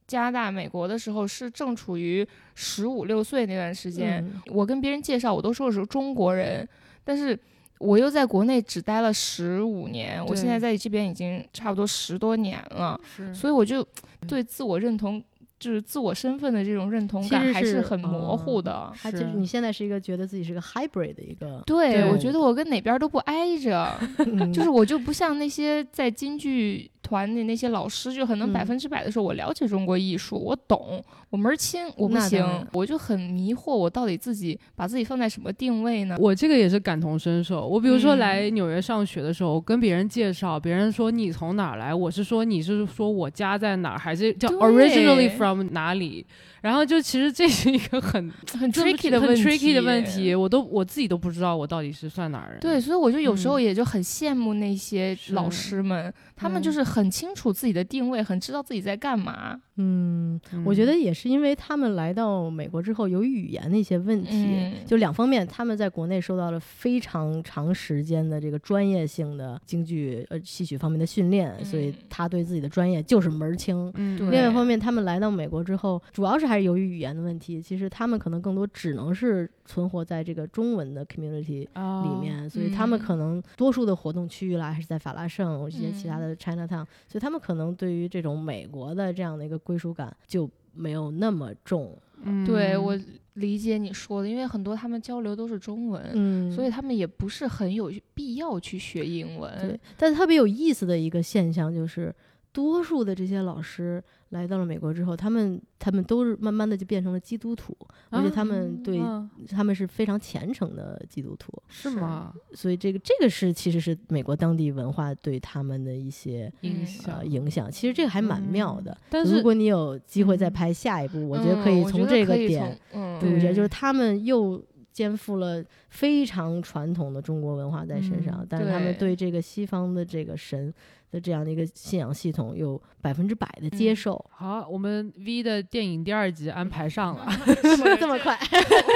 加拿大、美国的时候是正处于十五六岁那段时间，嗯。我跟别人介绍我都说的是中国人，但是我又在国内只待了十五年，我现在在这边已经差不多十多年了，所以我就对自我认同。就是自我身份的这种认同感还是很模糊哦的。他就是你现在是一个觉得自己是个 hybrid 的一个，对，对我觉得我跟哪边都不挨着，嗯就是我就不像那些在京剧团的那些老师，就可能嗯百分之百的说我了解中国艺术，我懂，我门儿清，我不行我就很迷惑，我到底自己把自己放在什么定位呢？我这个也是感同身受。我比如说嗯来纽约上学的时候，我跟别人介绍，别人说你从哪儿来，我是说你是说我家在哪儿，还是叫 originally from 哪里？然后就其实这是一个很很 tricky 的问题 tricky 的问题，我都我自己都不知道我到底是算哪儿人。对，所以我就有时候嗯也就很羡慕那些老师们，他们就嗯是很清楚自己的定位，很知道自己在干嘛。嗯，嗯，我觉得也是因为他们来到美国之后，由于语言的一些问题，嗯就两方面，他们在国内受到了非常长时间的这个专业性的京剧呃戏曲方面的训练，所以嗯。他对自己的专业就是门儿清。嗯，对另外一方面，他们来到美国之后，主要是还是由于语言的问题，其实他们可能更多只能是存活在这个中文的 community 里哦面，所以他们嗯。可能多数的活动区域啦，还是在法拉盛一些其他嗯。的 Chinatown，、所以他们可能对于这种美国的这样的一个归属感就没有那么重。嗯对我理解你说的，因为很多他们交流都是中文，嗯，所以他们也不是很有必要去学英文。对，但是特别有意思的一个现象就是，多数的这些老师来到了美国之后，他们他们都是慢慢的就变成了基督徒，而且他们对、啊他们是非常虔诚的基督徒，是吗？所以这个这个是其实是美国当地文化对他们的一些影嗯响呃影响，其实这个还蛮妙的。但是如果你有机会再嗯拍下一部，我觉嗯得可以从这个点我觉得就是他们又肩负了非常传统的中国文化在身上，嗯但是他们对对这个西方的这个神的这样的一个信仰系统有百分之百的接嗯受。好，我们 V 的电影第二集安排上了。这么快，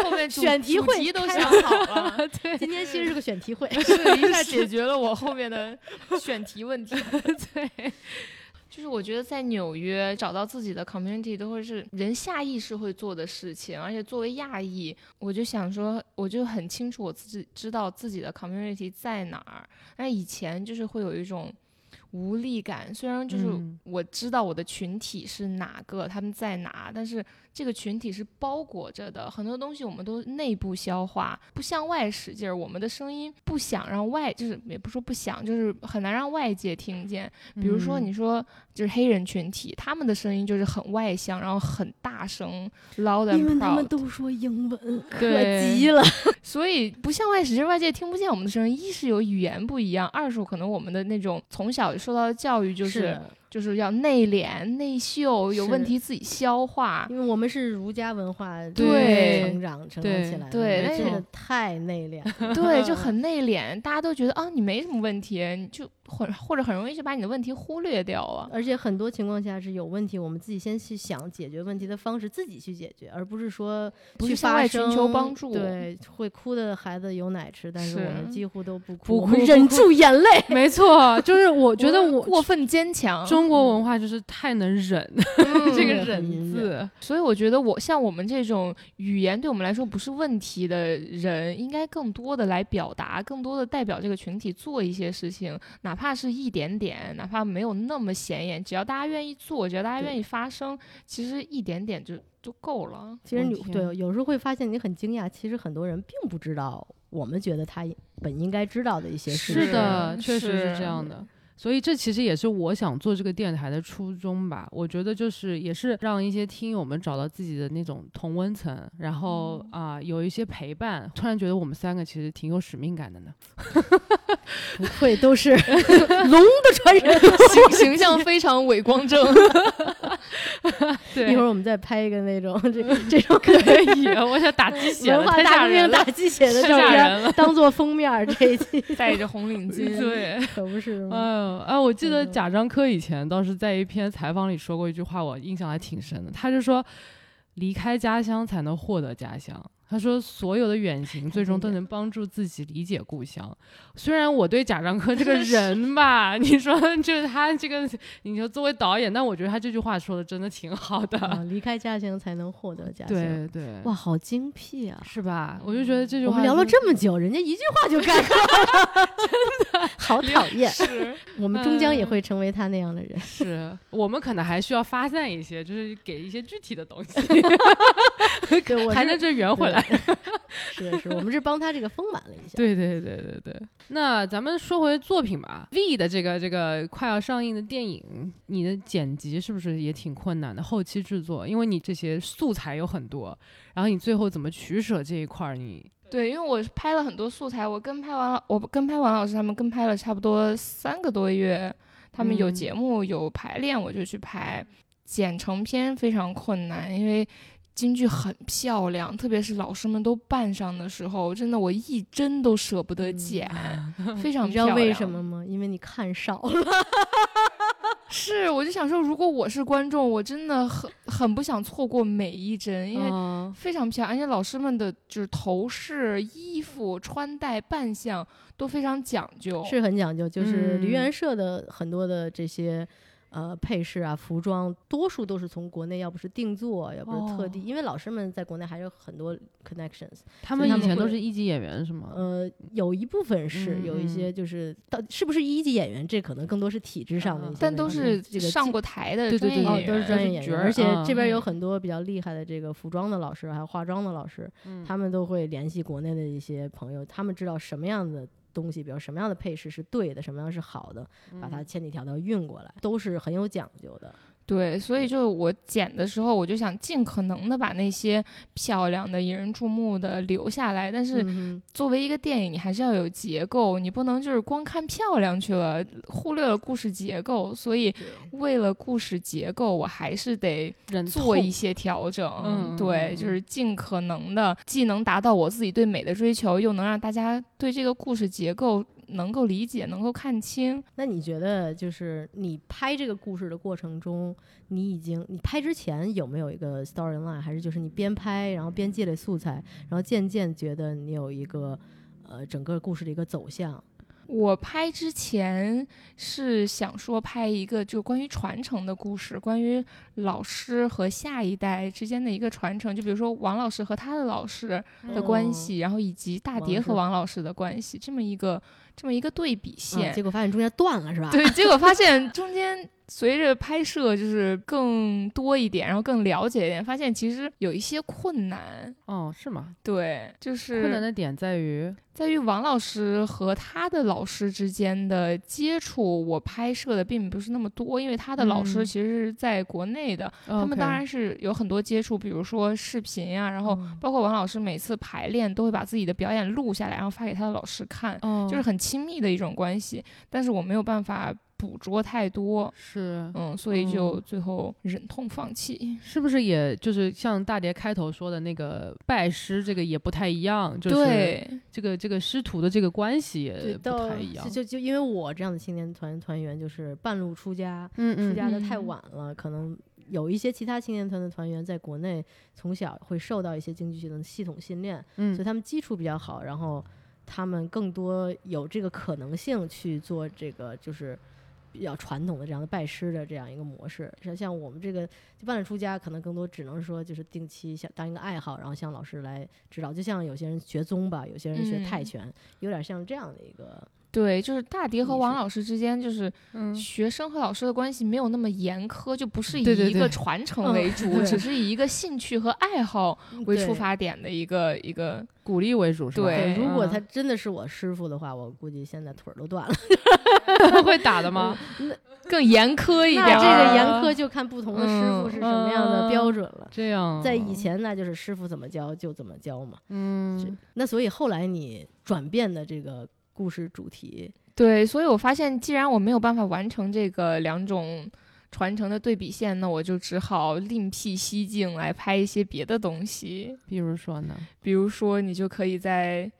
后面主 选题会题都想好了，今天其实是个选题会。是一下解决了我后面的选题问题。对，就是我觉得在纽约找到自己的 community 都会是人下意识会做的事情，而且作为亚裔，我就想说，我就很清楚我自己知道自己的 community 在哪儿。但以前就是会有一种无力感，虽然就是嗯我知道我的群体是哪个，他们在哪，但是这个群体是包裹着的，很多东西我们都内部消化，不向外使劲儿。我们的声音不想让外，就是也不说不想，就是很难让外界听见。比如说，嗯你说就是黑人群体，他们的声音就是很外向，然后很大声，loud 因 and 为他们 proud，都说英文，可急了。所以不向外使劲，外界听不见我们的声音。一是有语言不一样，二是可能我们的那种从小受到的教育就是的就是要内敛、内秀，有问题自己消化。因为我们是儒家文化对成长成长对起来的，对真的太内敛了。对，就很内敛，大家都觉得啊，你没什么问题，你就或或者很容易就把你的问题忽略掉啊。而且很多情况下是有问题，我们自己先去想解决问题的方式，自己去解决，而不是说去向发外寻求帮助对，会哭的孩子有奶吃，但是是我们几乎都不哭，忍住眼泪。没错，就是我觉得我过分坚强，中国文化就是太能忍，嗯这个忍字，所以我觉得我像我们这种语言对我们来说不是问题的人，应该更多的来表达，更多的代表这个群体做一些事情，哪怕是一点点，哪怕没有那么显眼，只要大家愿意做，只要大家愿意发声，其实一点点就就够了。其实你对有时候会发现你很惊讶，其实很多人并不知道我们觉得他本应该知道的一些事情。是的，确实是是这样的。所以这其实也是我想做这个电台的初衷吧。我觉得就是也是让一些听友们找到自己的那种同温层，然后啊、有一些陪伴。突然觉得我们三个其实挺有使命感的呢。不愧都是 龙的传人。形形象非常伟光正，对一会儿我们再拍一个那种这这种可以，我想打鸡血了，文化大革命打。鸡血的照片当做封面，这一期戴着红领巾，对，可不是吗？嗯，哎，我记得嗯贾樟柯以前倒是在一篇采访里说过一句话，我印象还挺深的。他就说，离开家乡才能获得家乡。他说，所有的远行最终都能帮助自己理解故乡。虽然我对贾樟柯这个 人吧，你说就是他这个，你说作为导演，但我觉得他这句话说的真的挺好的。啊，离开家乡才能获得家乡。对对，哇，好精辟啊！是吧？我就觉得这句话我们聊了这么久，人家一句话就概括了 真的好讨厌。是我们终将也嗯会成为他那样的人。是我们可能还需要发散一些，就是给一些具体的东西，对，我是才能这圆回来。是是，我们是帮他这个丰满了一下。对对对对对，那咱们说回作品吧。V 的这个这个快要上映的电影，你的剪辑是不是也挺困难的？后期制作，因为你这些素材有很多，然后你最后怎么取舍这一块儿，你对，因为我拍了很多素材，我跟拍完了，我跟拍王老师他们跟拍了差不多三个多月，他们有嗯节目、有排练，我就去拍。剪成片非常困难，因为京剧很漂亮，特别是老师们都扮上的时候，真的我一针都舍不得剪，非常漂亮你知道。为什么吗？因为你看少了。是，我就想说，如果我是观众，我真的很很不想错过每一帧，因为嗯非常漂亮，而且老师们的就是头饰、衣服、穿戴、扮相都非常讲究。是很讲究，就是梨嗯园社的很多的这些。呃，配饰啊，服装，多数都是从国内，要不是定做，要不是特地，哦因为老师们在国内还有很多 connections。他们以前都是一级演员是吗？呃，有一部分是，嗯有一些就是到是不是一级演员，这可能更多是体制上的一些但都是这个上过台的对对对专业演员，哦，都是专业演员，而且这边有嗯很多比较厉害的这个服装的老师，还有化妆的老师，他们都会联系国内的一些朋友，他们知道什么样的东西，比如什么样的配饰是对的，什么样是好的，把它千里迢迢运过来，都是很有讲究的。对，所以就我剪的时候，我就想尽可能的把那些漂亮的、引人注目的留下来。但是嗯作为一个电影，你还是要有结构，你不能就是光看漂亮去了，忽略了故事结构。所以为了故事结构，我还是得做一些调整。嗯对，嗯就是尽可能的，既能达到我自己对美的追求，又能让大家对这个故事结构能够理解、能够看清。那你觉得，就是你拍这个故事的过程中，你已经你拍之前有没有一个 storyline，还是就是你边拍然后边积累素材，然后渐渐觉得你有一个呃整个故事的一个走向？我拍之前是想说拍一个就关于传承的故事，关于老师和下一代之间的一个传承，就比如说王老师和他的老师的关系，然后以及大蝶和王老师的关系，这么一个这么一个对比啊线。结果发现中间断了，是吧？对，结果发现中间随着拍摄就是更多一点，然后更了解一点，发现其实有一些困难。哦，是吗？对，就是困难的点在于，在于王老师和他的老师之间的接触，我拍摄的并不是那么多，因为他的老师嗯。其实是在国内的，他们当然是有很多接触，比如说视频呀、然后嗯。包括王老师每次排练都会把自己的表演录下来，然后发给他的老师看，哦，就是很亲密的一种关系，但是我没有办法捕捉太多，是嗯，所以就嗯最后忍痛放弃。是不是也就是像大蝶开头说的那个拜师，这个也不太一样，就是对，这个这个师徒的这个关系，也不太一样就。就就因为我这样的青年团团员，就是半路出家，嗯出家的太嗯晚了，可能有一些其他青年团的团员在国内从小会受到一些京剧系的系统训练，所以嗯他们基础比较好，然后他们更多有这个可能性去做这个就是比较传统的这样的拜师的这样一个模式。像像我们这个就半路出家，可能更多只能说就是定期像当一个爱好，然后向老师来指导。就像有些人学宗吧，有些人学泰嗯拳，有点像这样的一个。对，就是大迪和王老师之间，就是嗯学生和老师的关系没有那么严苛，就不是以一个传承嗯为主，对只是以一个兴趣和爱好为出发点的一个一个。鼓励为主是吧？对对，如果嗯他真的是我师傅的话，我估计现在腿儿都断了。会打的吗？更严苛一点儿。这个严苛就看不同的师傅嗯是什么样的标准了。这样，在以，前那就是师傅怎么教就怎么教嘛。嗯，那所以后来你转变的这个故事主题，对，所以我发现，既然我没有办法完成这个两种传承的对比线，那我就只好另辟蹊径来拍一些别的东西。比如说呢，比如说，你就可以在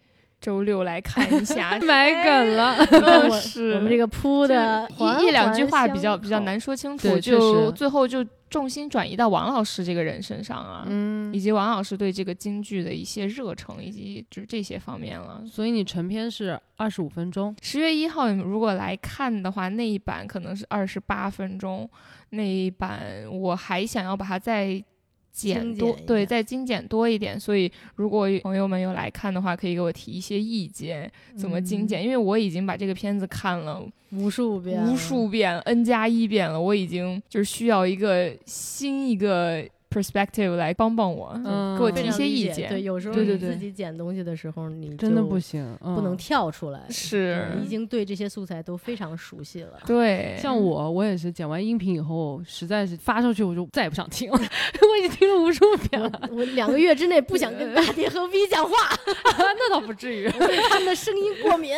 周六来看一下 买梗了 我是我们这个铺的一一两句话比较比较难。说清楚，就最后就重心转移到王老师这个人身上啊，嗯以，及王老师对这个京剧的一些热诚，以及就是这些方面了。所以你成片是二十五分钟，十月一号如果来看的话，那一版可能是二十八分钟，那一版我还想要把它再简，多对，再精简多一点。所以如果朋友们有来看的话，可以给我提一些意见，怎么精简？因为我已经把这个片子看了无数遍，无数遍，n 加一遍了，我已经就是需要一个新一个 perspective 来帮帮我，嗯给我提一些意见。对，有时候你对对对自己剪东西的时候，你真的不行，不能嗯跳出来。是你已经对这些素材都非常熟悉了。对，像我，我也是剪完音频以后，实在是发上去我就再也不想听了，我已经听了无数遍了。我我两个月之内不想跟大爹和 V 讲话 那倒不至于，我对他们的声音过敏。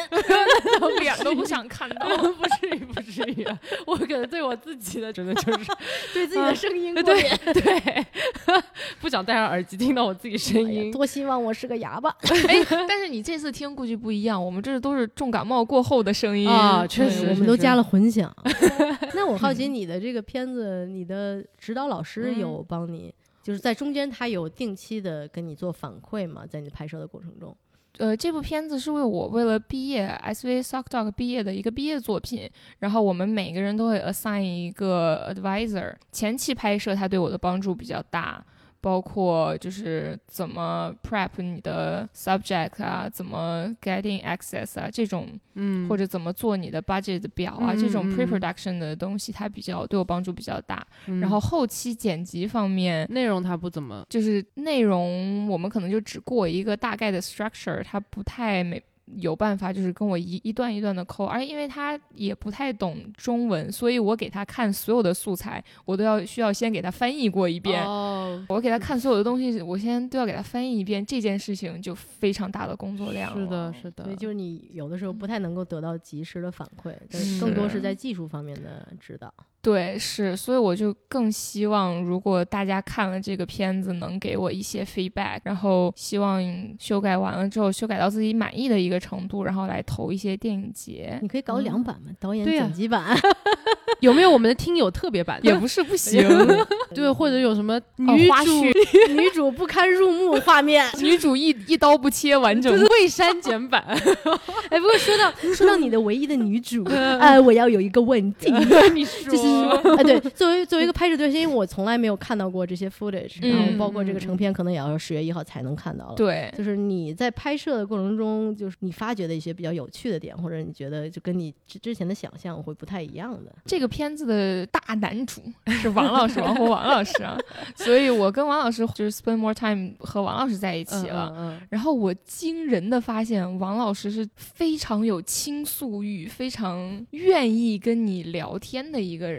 脸都不想看到。不至于，不至于。我可能对我自己的真的就是对自己的声音过对敏。对，不想戴上耳机听到我自己声音。多希望我是个哑巴。哎，但是你这次听估计不一样，我们这都是重感冒过后的声音啊确实我们都加了混响。那我好奇你的这个片子，你的指导老师嗯有帮你，就是在中间他有定期的跟你做反馈吗？在你拍摄的过程中？呃，这部片子是为我为了毕业 SV Sock Dog 毕业的一个毕业作品，然后我们每个人都会 assign 一个 advisor。前期拍摄他对我的帮助比较大，包括就是怎么 prep 你的 subject 啊，怎么 getting access 啊这种，嗯。或者怎么做你的 budget 表啊，这种 pre-production 的东西，它比较对我帮助比较大。嗯。然后后期剪辑方面，内容它不怎么，就是内容，我们可能就只过一个大概的 structure，它不太没有办法就是跟我一一段一段的抠，而因为他也不太懂中文，所以我给他看所有的素材，我都要需要先给他翻译过一遍。哦，我给他看所有的东西，我先都要给他翻译一遍，这件事情就非常大的工作量是的，是的所以，就是你有的时候不太能够得到及时的反馈，但是更多是在技术方面的指导。对，是，所以我就更希望，如果大家看了这个片子，能给我一些 feedback，然后希望修改完了之后，修改到自己满意的一个程度，然后来投一些电影节你，可以搞两版嘛，导演剪辑版。有没有我们的听友特别版？也不是不行。对，或者有什么哦女花主絮女主不堪入目画面。女主一一刀不切完整就是未删减版，哎，不过说到说到你的唯一的女主，呃，我要有一个问题，你说就是啊，对，作为作为一个拍摄对象，因为我从来没有看到过这些 footage，然后嗯包括这个成片，可能也要十月一号才能看到了。对，就是你在拍摄的过程中，就是你发掘的一些比较有趣的点，或者你觉得就跟你之之前的想象会不太一样的。这个片子的大男主是王老师，王红王老师啊，所以我跟王老师就是 spend more time 和王老师在一起了。嗯然后我惊人的发现，王老师是非常有倾诉欲，非常愿意跟你聊天的一个人。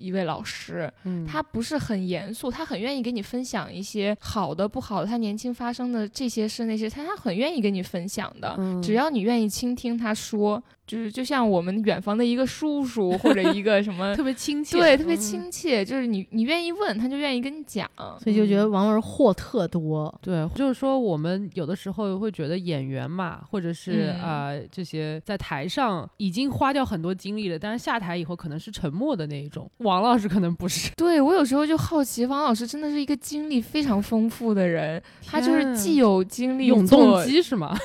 一位老师，嗯，他不是很严肃，他很愿意跟你分享一些好的、不好的，他年轻发生的这些事那些，他他很愿意跟你分享的。嗯只要你愿意倾听他说，就是就像我们远房的一个叔叔或者一个什么 特别亲切，对，特别嗯。亲切，就是你你愿意问，他就愿意跟你讲。所以就觉得王老师货特多。对，就是说我们有的时候会觉得演员嘛，或者是嗯啊、呃这些在台上已经花掉很多精力了，但是下台以后可能是沉默的那一种。王老师可能不是，对我有时候就好奇，王老师真的是一个经历非常丰富的人，他就是既有经历永做动机是吗？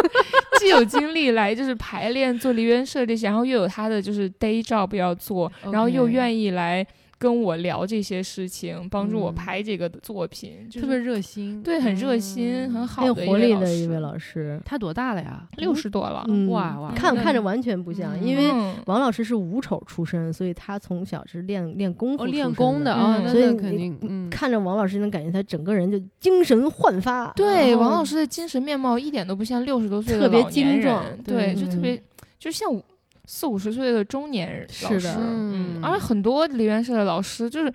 既有精力来就是排练做梨园社这些，然后又有他的就是 day job 要做，然后又愿意来跟我聊这些事情，帮助我嗯拍这个作品，就是特别热心，对，很热心，嗯很好很有的活力的一一位，老师，他多大了呀？六十多了，嗯，哇哇看看着完全不像，嗯因为嗯王老师是武丑出身，所以他从小是练练功夫哦，练功的的。啊，所以肯定，嗯，看着王老师，能感觉他整个人就精神焕发。对，王老师的精神面貌一点都不像六十多岁的特别老年精壮人对对，就特嗯别就像五四五十岁的中年人老师，是的嗯，嗯。而很多梨园社的老师就是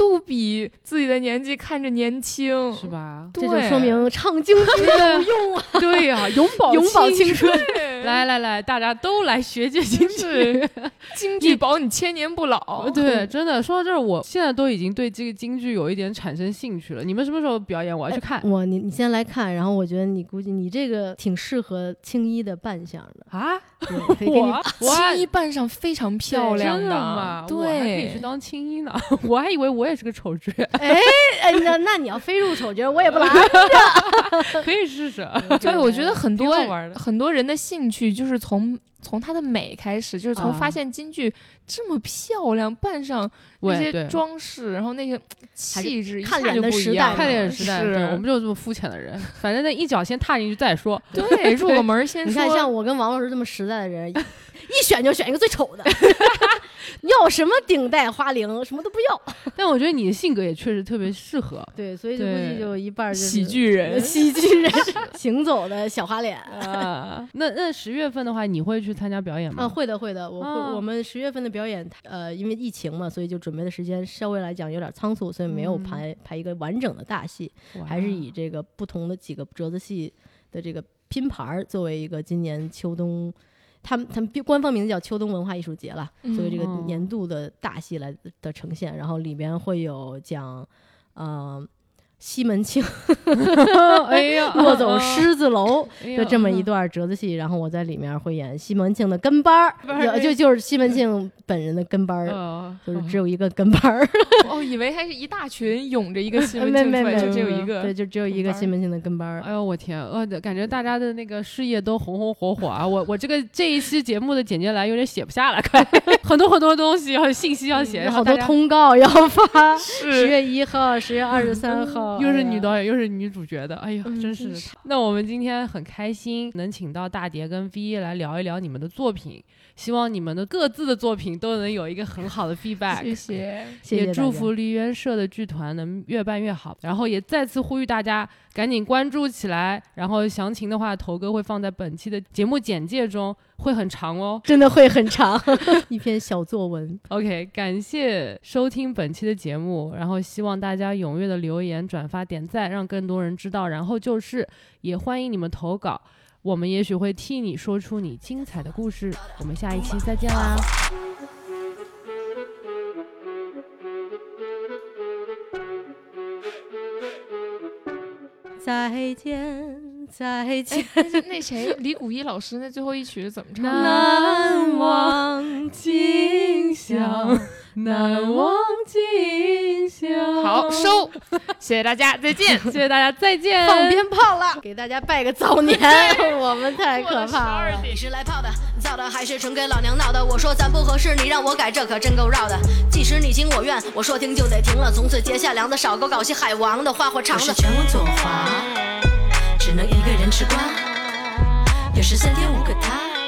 都比自己的年纪看着年轻，是吧？这就说明唱京剧有 用啊，对呀，永葆永葆青春。来来来，大家都来学学京剧。京剧保你千年不老。对，真的说到这儿，我现在都已经对这个京剧有一点产生兴趣了。你们什么时候表演？我要去看我你你先来看，然后我觉得你估计你这个挺适合青衣的扮相的，啊！对，可以给你我我青衣扮上非常漂亮真的吗？我还可以去，当青衣呢。我还以为我也是个丑角，哎哎，那那你要非入丑角，我也不来。可以试试。对我觉得很多玩的很多人的兴趣就是从从他的美开始，就是从啊发现京剧这么漂亮，扮上那些装饰，然后那些气质一看脸的就不一样了。时代看脸时代，我们就是这么肤浅的人。反正那一脚先踏进去再说。对入个门儿先你。看，像我跟王老师这么实在的人，一一选就选一个最丑的，要什么顶戴花翎，什么都不要。但我觉得你的性格也确实特别适合。对，所以就估对计就一半儿就是喜剧人，喜剧人，行走的小花脸。啊，那那十月份的话，你会去参加表演吗？啊，会的，会的。我会，啊我们十月份的表演，呃，因为疫情嘛，所以就准备的时间稍微来讲有点仓促，所以没有嗯排、排一个完整的大戏，还是以这个不同的几个折子戏的这个拼盘儿作为一个今年秋冬。他们他们官方名字叫秋冬文化艺术节了，作为这个嗯年度的大戏来的呈现，然后里边会有讲，呃，西门庆 哎呀，落走狮子楼，哎就这么一段折子戏，然后我在里面会演西门庆的跟班儿，就就就是西门庆本人的跟班儿，呃就是只有一个跟班儿，哦，以为还是一大群涌着一个西门庆出来，就只有一个对，。就只有一个西门庆的跟班儿。哎呦我天，呃，感觉大家的那个事业都红红火火啊！我我这个这一期节目的简介栏有点写不下了，快，很多很多东西要信息要写，有好多通告要发，十月一号、十月二十三号，哟，又是女导演，又是女主角的，哎呀，嗯真是的。真是那我们今天很开心能请到大蝶跟 V 来聊一聊你们的作品，希望你们的各自的作品都能有一个很好的 feedback。谢谢。也祝福梨园社的剧团能越办越好，然后也再次呼吁大家赶紧关注起来，然后详情的话，头哥会放在本期的节目简介中，会很长哦。真的会很长，一篇小作文。OK，感谢收听本期的节目，然后希望大家踊跃的留言、转发、点赞，让更多人知道。然后就是也欢迎你们投稿，我们也许会替你说出你精彩的故事。我们下一期再见啦！再见，再见，哎，那那谁，李谷一老师那最后一曲是怎么唱的？难忘今宵，难忘今宵。好，收，谢谢大家，再见。谢谢大家，再见。放鞭炮了，给大家拜个早年，我们太可怕了。你是来泡的、造的，还是纯给老娘闹的？我说咱不合适，你让我改，这可真够绕的。即使你情我愿，我说停就得停了。从此结下梁子，少给我搞些海王的，花花肠子。全网左滑，只能一个人吃瓜。有时三天五个他。